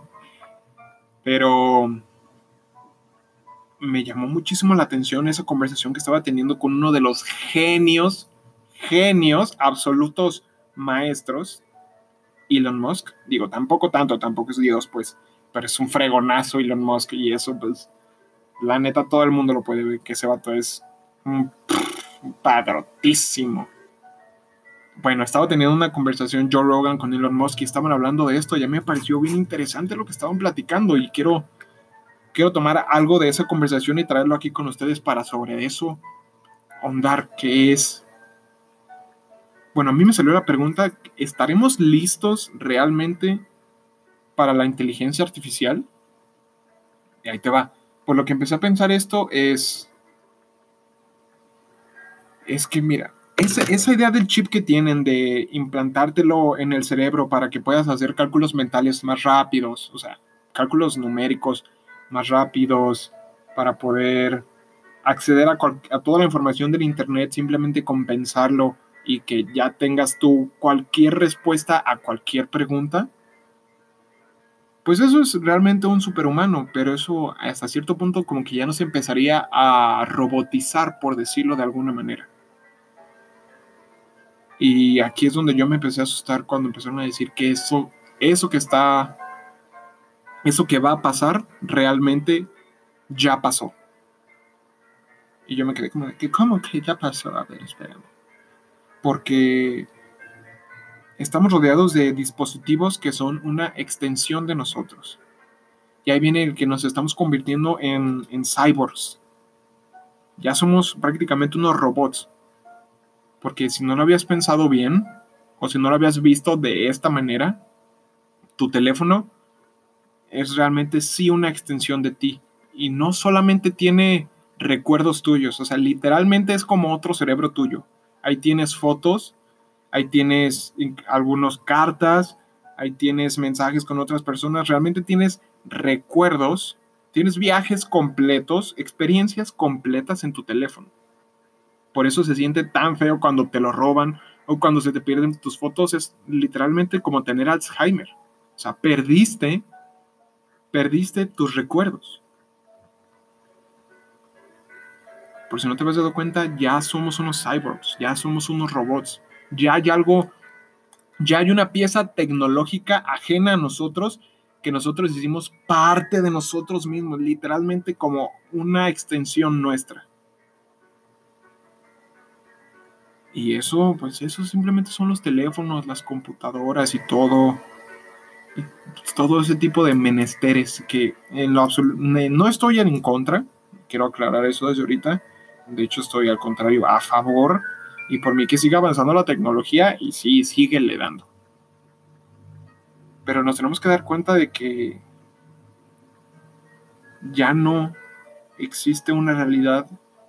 Pero me llamó muchísimo la atención esa conversación que estaba teniendo con uno de los genios, genios absolutos maestros, Elon Musk. Digo, tampoco tanto, tampoco es Dios, pues, pero es un fregonazo Elon Musk y eso, pues, la neta, todo el mundo lo puede ver, que ese vato es un, padrotísimo. Bueno, estaba teniendo una conversación Joe Rogan con Elon Musk y estaban hablando de esto. Ya me pareció bien interesante lo que estaban platicando y quiero, quiero tomar algo de esa conversación y traerlo aquí con ustedes para sobre eso ahondar qué es bueno, a mí me salió la pregunta, ¿estaremos listos realmente para la inteligencia artificial. Y ahí te va. Por lo que empecé a pensar esto es... Es que mira, esa, idea del chip que tienen de implantártelo en el cerebro para que puedas hacer cálculos mentales más rápidos, o sea, cálculos numéricos más rápidos, para poder acceder a, a toda la información del Internet, simplemente compensarlo y que ya tengas tú cualquier respuesta a cualquier pregunta, pues eso es realmente un superhumano, pero eso hasta cierto punto como que ya no se empezaría a robotizar, por decirlo de alguna manera. Y aquí es donde yo me empecé a asustar cuando empezaron a decir que eso, eso que está, eso que va a pasar, realmente ya pasó. Y yo me quedé como, ¿cómo que ya pasó? A ver, espérame. Porque estamos rodeados de dispositivos que son una extensión de nosotros. Y ahí viene el que nos estamos convirtiendo en, en cyborgs. Ya somos prácticamente unos robots porque si no lo habías pensado bien, o si no lo habías visto de esta manera, tu teléfono es realmente sí una extensión de ti. Y no solamente tiene recuerdos tuyos, o sea, literalmente es como otro cerebro tuyo. Ahí tienes fotos, ahí tienes algunas cartas, ahí tienes mensajes con otras personas, realmente tienes recuerdos, tienes viajes completos, experiencias completas en tu teléfono. Por eso se siente tan feo cuando te lo roban o cuando se te pierden tus fotos. Es literalmente como tener Alzheimer. O sea, perdiste, perdiste tus recuerdos. Por si no te habías dado cuenta, ya somos unos cyborgs, ya somos unos robots. Ya hay algo, ya hay una pieza tecnológica ajena a nosotros que nosotros hicimos parte de nosotros mismos, literalmente como una extensión nuestra. Y eso, pues eso simplemente son los teléfonos, las computadoras y todo. todo ese tipo de menesteres que en lo no estoy en contra, quiero aclarar eso desde ahorita. De hecho, estoy al contrario a favor y por mí que siga avanzando la tecnología y sí, sigue le dando. Pero nos tenemos que dar cuenta de que ya no existe una realidad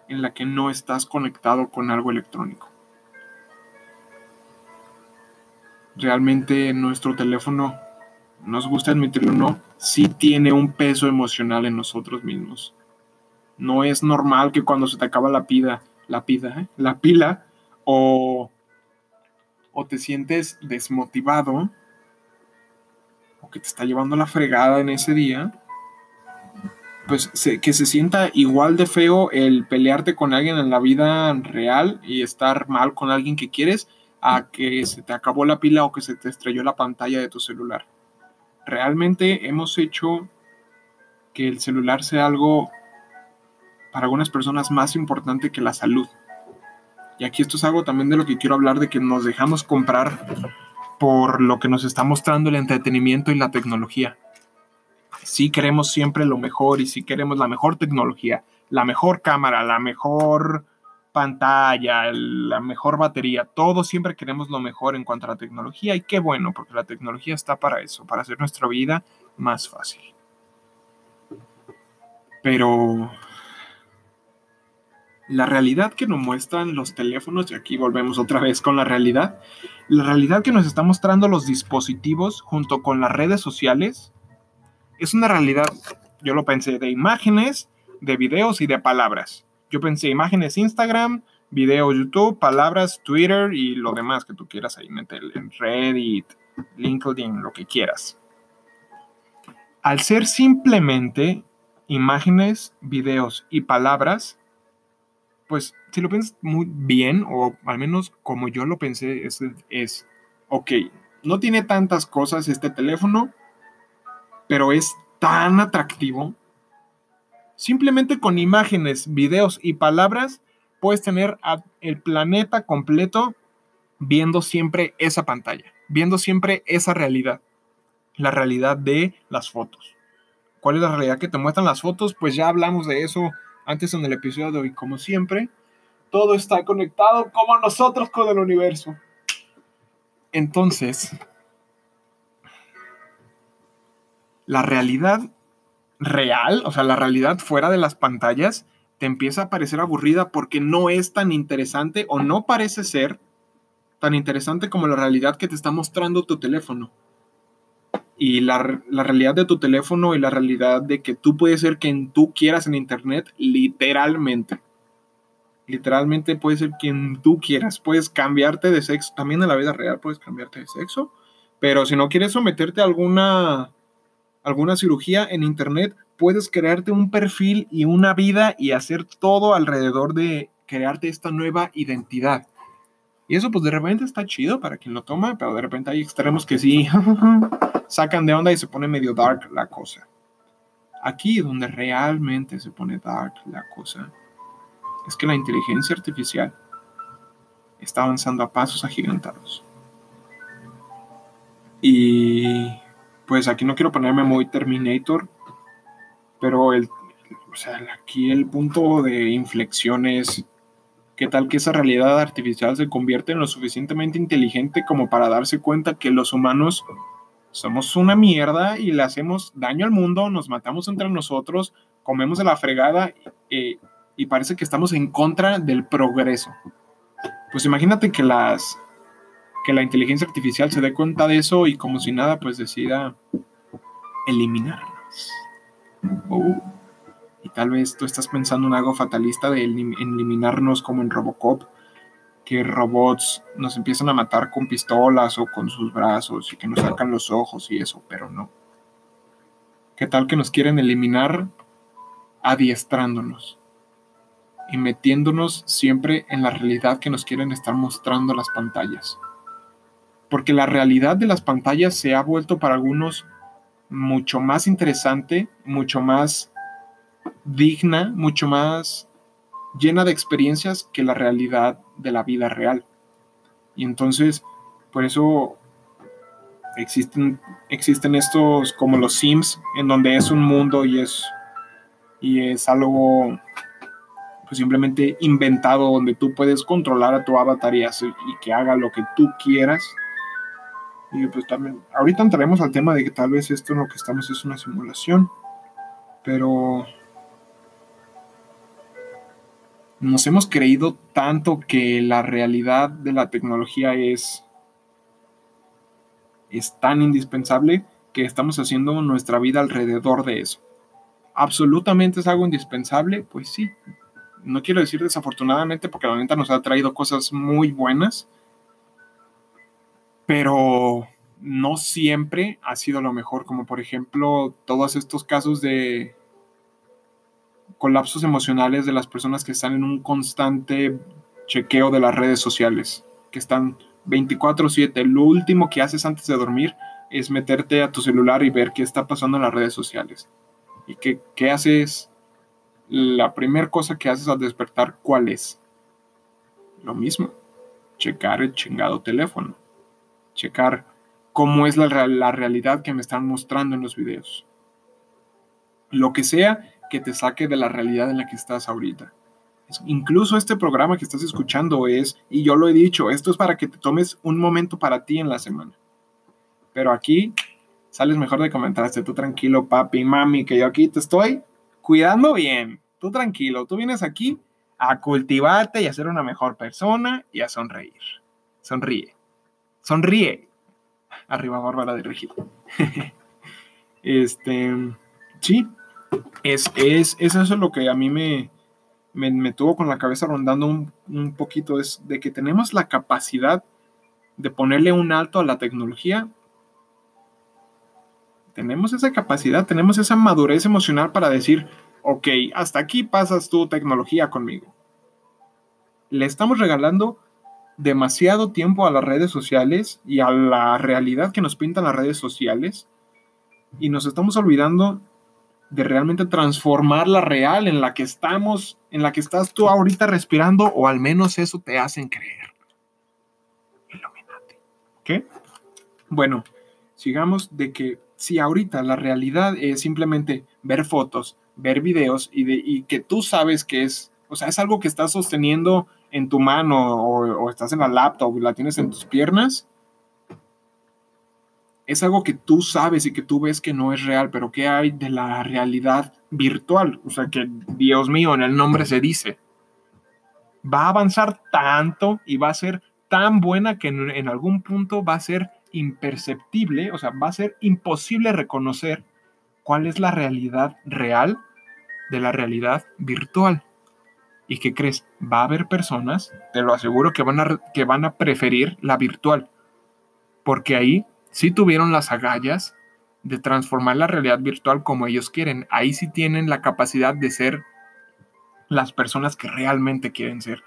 en la que no estás conectado con algo electrónico. realmente nuestro teléfono, nos gusta admitirlo o no, sí tiene un peso emocional en nosotros mismos. No es normal que cuando se te acaba la pila, la pila, ¿eh? la pila, o, o te sientes desmotivado, o que te está llevando la fregada en ese día, pues que se sienta igual de feo el pelearte con alguien en la vida real y estar mal con alguien que quieres a que se te acabó la pila o que se te estrelló la pantalla de tu celular. Realmente hemos hecho que el celular sea algo para algunas personas más importante que la salud. Y aquí esto es algo también de lo que quiero hablar, de que nos dejamos comprar por lo que nos está mostrando el entretenimiento y la tecnología. Si queremos siempre lo mejor y si queremos la mejor tecnología, la mejor cámara, la mejor pantalla, la mejor batería, todos siempre queremos lo mejor en cuanto a la tecnología y qué bueno, porque la tecnología está para eso, para hacer nuestra vida más fácil. Pero la realidad que nos muestran los teléfonos, y aquí volvemos otra vez con la realidad, la realidad que nos están mostrando los dispositivos junto con las redes sociales, es una realidad, yo lo pensé, de imágenes, de videos y de palabras yo pensé imágenes Instagram, videos YouTube, palabras Twitter y lo demás que tú quieras ahí meter en Reddit, LinkedIn, lo que quieras. Al ser simplemente imágenes, videos y palabras, pues si lo piensas muy bien, o al menos como yo lo pensé, es, es ok, no tiene tantas cosas este teléfono, pero es tan atractivo Simplemente con imágenes, videos y palabras puedes tener el planeta completo viendo siempre esa pantalla, viendo siempre esa realidad, la realidad de las fotos. ¿Cuál es la realidad que te muestran las fotos? Pues ya hablamos de eso antes en el episodio de hoy, como siempre. Todo está conectado como nosotros con el universo. Entonces, la realidad real, o sea, la realidad fuera de las pantallas, te empieza a parecer aburrida porque no es tan interesante o no parece ser tan interesante como la realidad que te está mostrando tu teléfono. Y la, la, realidad de tu teléfono y la realidad de que tú puedes ser quien tú quieras en Internet, literalmente. Literalmente puedes ser quien tú quieras. Puedes cambiarte de sexo. También en la vida real puedes cambiarte de sexo. Pero si no quieres someterte a alguna alguna cirugía en internet, puedes crearte un perfil y una vida y hacer todo alrededor de crearte esta nueva identidad. Y eso pues de repente está chido para quien lo toma, pero de repente hay extremos que sí sacan de onda y se pone medio dark la cosa. Aquí donde realmente se pone dark la cosa es que la inteligencia artificial está avanzando a pasos agigantados. Y pues aquí no quiero ponerme muy Terminator, pero el, o sea, aquí el punto de inflexión es qué tal que esa realidad artificial se convierte en lo suficientemente inteligente como para darse cuenta que los humanos somos una mierda y le hacemos daño al mundo, nos matamos entre nosotros, comemos de la fregada eh, y parece que estamos en contra del progreso. Pues imagínate que las que la inteligencia artificial se dé cuenta de eso y como si nada, pues decida eliminarnos. Oh. Y tal vez tú estás pensando en algo fatalista de eliminarnos como en Robocop, que robots nos empiezan a matar con pistolas o con sus brazos y que nos sacan los ojos y eso, pero no. ¿Qué tal que nos quieren eliminar adiestrándonos? y metiéndonos siempre en la realidad que nos quieren estar mostrando las pantallas porque la realidad de las pantallas se ha vuelto para algunos mucho más interesante, mucho más digna, mucho más llena de experiencias que la realidad de la vida real. Y entonces, por eso existen, existen estos como los Sims, en donde es un mundo y es, y es algo pues simplemente inventado, donde tú puedes controlar a tu avatar y, y que haga lo que tú quieras y pues también, ahorita entraremos al tema de que tal vez esto en lo que estamos es una simulación, pero nos hemos creído tanto que la realidad de la tecnología es, es tan indispensable que estamos haciendo nuestra vida alrededor de eso. Absolutamente es algo indispensable, pues sí. No quiero decir desafortunadamente porque la neta nos ha traído cosas muy buenas, pero no siempre ha sido lo mejor, como por ejemplo todos estos casos de colapsos emocionales de las personas que están en un constante chequeo de las redes sociales, que están 24/7. Lo último que haces antes de dormir es meterte a tu celular y ver qué está pasando en las redes sociales. ¿Y qué, qué haces? La primera cosa que haces al despertar, ¿cuál es? Lo mismo, checar el chingado teléfono checar cómo es la, la realidad que me están mostrando en los videos. Lo que sea que te saque de la realidad en la que estás ahorita. Incluso este programa que estás escuchando es, y yo lo he dicho, esto es para que te tomes un momento para ti en la semana. Pero aquí sales mejor de comentarse, tú tranquilo, papi, mami, que yo aquí te estoy cuidando bien. Tú tranquilo, tú vienes aquí a cultivarte y a ser una mejor persona y a sonreír. Sonríe. Sonríe. Arriba Bárbara de Regil. este, sí, es, es, eso es lo que a mí me, me, tuvo con la cabeza rondando un, un, poquito, es de que tenemos la capacidad de ponerle un alto a la tecnología. Tenemos esa capacidad, tenemos esa madurez emocional para decir, ok, hasta aquí pasas tu tecnología conmigo. Le estamos regalando demasiado tiempo a las redes sociales y a la realidad que nos pintan las redes sociales y nos estamos olvidando de realmente transformar la real en la que estamos, en la que estás tú ahorita respirando o al menos eso te hacen creer. Iluminate. ¿Qué? Bueno, sigamos de que si ahorita la realidad es simplemente ver fotos, ver videos y, de, y que tú sabes que es, o sea, es algo que estás sosteniendo en tu mano o, estás en la laptop y la tienes en tus piernas, es algo que tú sabes y que tú ves que no es real, pero ¿qué hay de la realidad virtual? O sea, que Dios mío, en el nombre se dice. Va a avanzar tanto y va a ser tan buena que en, algún punto va a ser imperceptible, o sea, va a ser imposible reconocer cuál es la realidad real de la realidad virtual. ¿Y qué crees? Va a haber personas, te lo aseguro, que van a, que van a preferir la virtual. Porque ahí sí tuvieron las agallas de transformar la realidad virtual como ellos quieren. Ahí sí tienen la capacidad de ser las personas que realmente quieren ser.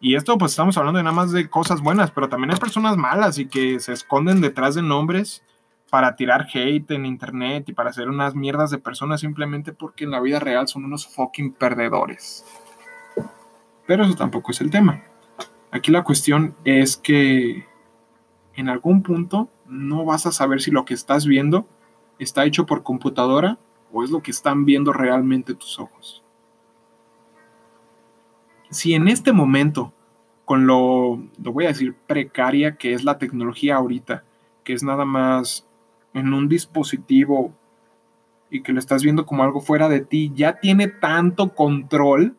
Y esto pues estamos hablando de nada más de cosas buenas, pero también hay personas malas y que se esconden detrás de nombres para tirar hate en internet y para hacer unas mierdas de personas simplemente porque en la vida real son unos fucking perdedores. Pero eso tampoco es el tema. Aquí la cuestión es que en algún punto no vas a saber si lo que estás viendo está hecho por computadora o es lo que están viendo realmente tus ojos. Si en este momento, con lo, lo voy a decir, precaria que es la tecnología ahorita, que es nada más en un dispositivo y que lo estás viendo como algo fuera de ti, ya tiene tanto control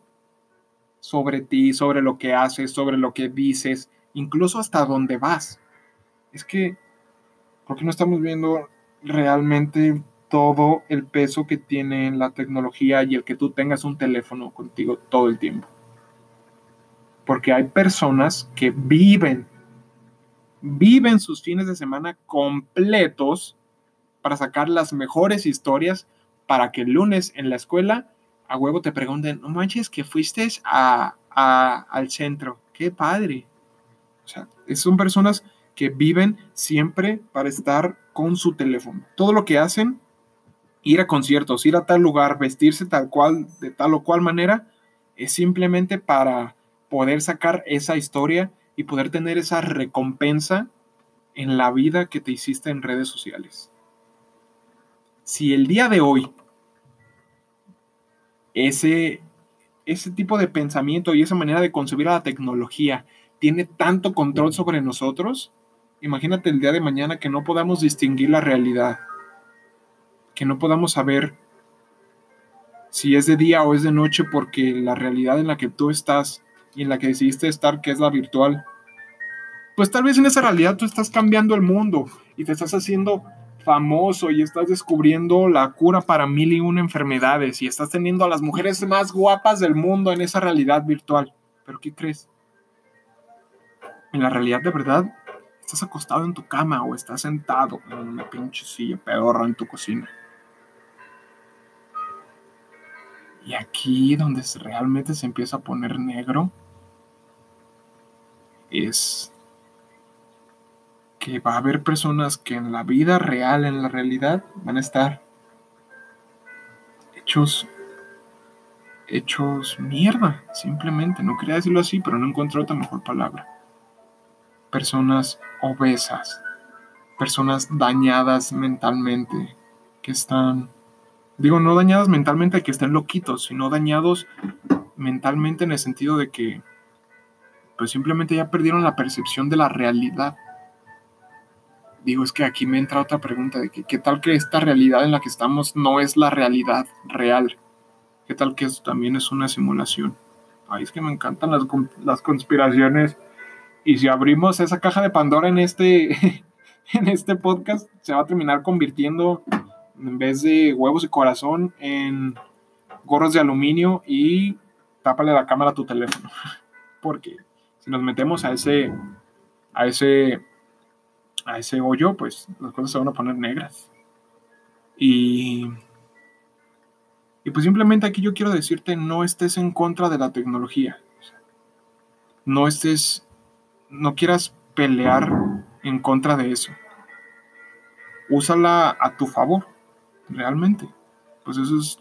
sobre ti, sobre lo que haces, sobre lo que dices, incluso hasta dónde vas. Es que, ¿por qué no estamos viendo realmente todo el peso que tiene la tecnología y el que tú tengas un teléfono contigo todo el tiempo? Porque hay personas que viven, viven sus fines de semana completos para sacar las mejores historias para que el lunes en la escuela a huevo te pregunten, no manches que fuiste a, al centro, qué padre. O sea, son personas que viven siempre para estar con su teléfono. Todo lo que hacen, ir a conciertos, ir a tal lugar, vestirse tal cual, de tal o cual manera, es simplemente para poder sacar esa historia y poder tener esa recompensa en la vida que te hiciste en redes sociales si el día de hoy ese, ese tipo de pensamiento y esa manera de concebir a la tecnología tiene tanto control sobre nosotros, imagínate el día de mañana que no podamos distinguir la realidad, que no podamos saber si es de día o es de noche porque la realidad en la que tú estás y en la que decidiste estar, que es la virtual, pues tal vez en esa realidad tú estás cambiando el mundo y te estás haciendo famoso y estás descubriendo la cura para mil y una enfermedades y estás teniendo a las mujeres más guapas del mundo en esa realidad virtual. ¿Pero qué crees? En la realidad de verdad, estás acostado en tu cama o estás sentado en una pinche silla pedorra en tu cocina. Y aquí donde realmente se empieza a poner negro es que va a haber personas que en la vida real, en la realidad, van a estar hechos, hechos mierda, simplemente. No quería decirlo así, pero no encuentro otra mejor palabra. Personas obesas, personas dañadas mentalmente, que están, digo, no dañadas mentalmente que estén loquitos, sino dañados mentalmente en el sentido de que, pues simplemente ya perdieron la percepción de la realidad digo, es que aquí me entra otra pregunta de que qué tal que esta realidad en la que estamos no es la realidad real. ¿Qué tal que eso también es una simulación? Ay, es que me encantan las, las conspiraciones. Y si abrimos esa caja de Pandora en este, en este podcast, se va a terminar convirtiendo, en vez de huevos y corazón, en gorros de aluminio y tápale la cámara a tu teléfono. Porque si nos metemos a ese, a ese a ese hoyo, pues las cosas se van a poner negras. Y, y pues simplemente aquí yo quiero decirte, no estés en contra de la tecnología. No estés, no quieras pelear en contra de eso. Úsala a tu favor, realmente. Pues eso es,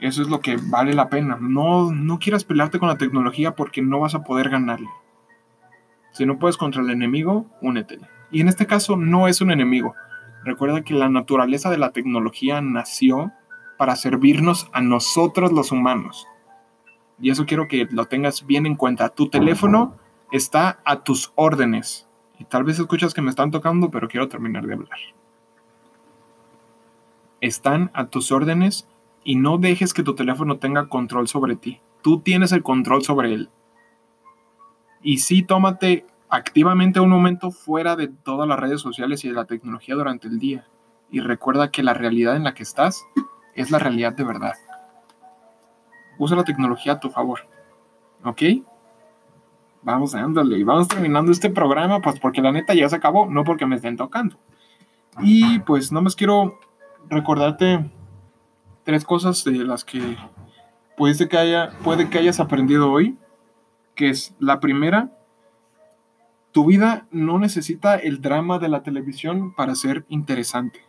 eso es lo que vale la pena. No, no quieras pelearte con la tecnología porque no vas a poder ganarle. Si no puedes contra el enemigo, únetele. Y en este caso no es un enemigo. Recuerda que la naturaleza de la tecnología nació para servirnos a nosotros los humanos. Y eso quiero que lo tengas bien en cuenta. Tu teléfono está a tus órdenes Y tal vez escuchas que me están tocando, pero quiero terminar de hablar. Están a tus órdenes y no dejes que tu teléfono tenga control sobre ti. Tú tienes el control sobre él. Y sí, tómate activamente un momento fuera de todas las redes sociales y de la tecnología durante el día. Y recuerda que la realidad en la que estás es la realidad de verdad. Usa la tecnología a tu favor. ¿Ok? Vamos dándole. Y vamos terminando este programa, pues porque la neta ya se acabó, no porque me estén tocando. Y pues no más quiero recordarte tres cosas de las que puede que, haya, puede que hayas aprendido hoy. Que es la primera, tu vida no necesita el drama de la televisión para ser interesante.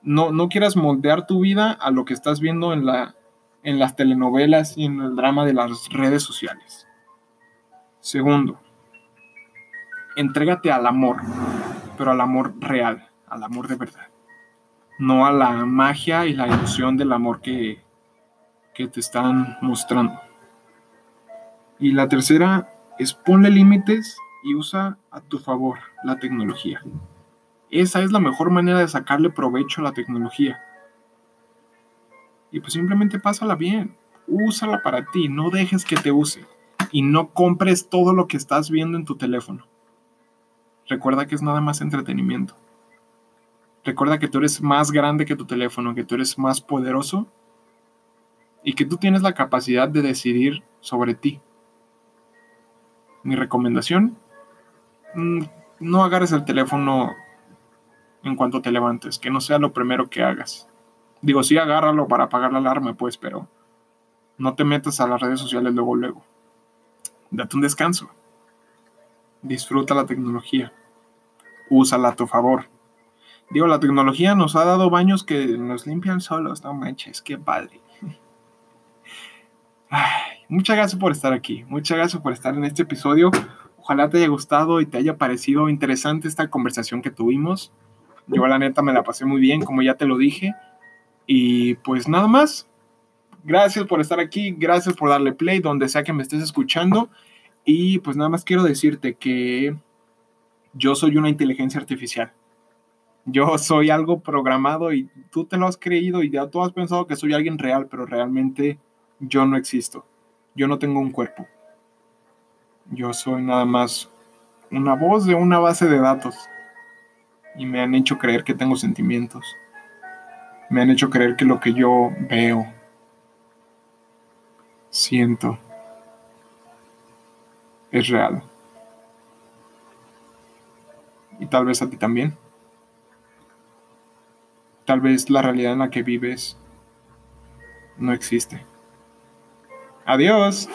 No, no quieras moldear tu vida a lo que estás viendo en, la, en las telenovelas y en el drama de las redes sociales. Segundo, entrégate al amor, pero al amor real, al amor de verdad. No a la magia y la ilusión del amor que, que te están mostrando. Y la tercera es ponle límites y usa a tu favor la tecnología. Esa es la mejor manera de sacarle provecho a la tecnología. Y pues simplemente pásala bien. Úsala para ti, no dejes que te use y no compres todo lo que estás viendo en tu teléfono. Recuerda que es nada más entretenimiento. Recuerda que tú eres más grande que tu teléfono, que tú eres más poderoso y que tú tienes la capacidad de decidir sobre ti. Mi recomendación, mm, no agarres el teléfono en cuanto te levantes, que no sea lo primero que hagas. Digo, sí agárralo para apagar la alarma, pues, pero no te metas a las redes sociales luego, luego date un descanso. Disfruta la tecnología. Úsala a tu favor. Digo, la tecnología nos ha dado baños que nos limpian solos. No manches, qué padre. muchas gracias por estar aquí. Muchas gracias por estar en este episodio. Ojalá te haya gustado y te haya parecido interesante esta conversación que tuvimos. Yo la neta me la pasé muy bien, como ya te lo dije. Y pues nada más. Gracias por estar aquí, gracias por darle play donde sea que me estés escuchando. Y pues nada más quiero decirte que yo soy una inteligencia artificial. Yo soy algo programado y tú te lo has creído y ya tú has pensado que soy alguien real, pero realmente yo no existo. Yo no tengo un cuerpo. Yo soy nada más una voz de una base de datos. Y me han hecho creer que tengo sentimientos. Me han hecho creer que lo que yo veo, siento es real. Y tal vez a ti también. Tal vez la realidad en la que vives no existe. Adiós.